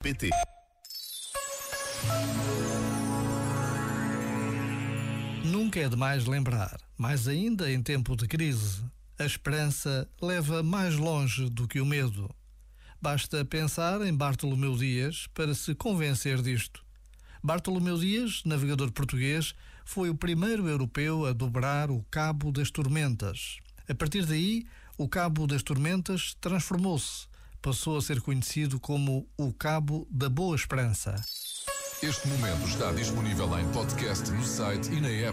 pt Nunca é demais lembrar, mais ainda em tempo de crise, a esperança leva mais longe do que o medo. Basta pensar em Bartolomeu Dias para se convencer disto. Bartolomeu Dias, navegador português, foi o primeiro europeu a dobrar o Cabo das Tormentas. A partir daí, o Cabo das Tormentas transformou-se. Passou a ser conhecido como o Cabo da Boa Esperança. Este momento está disponível em podcast no site e na app.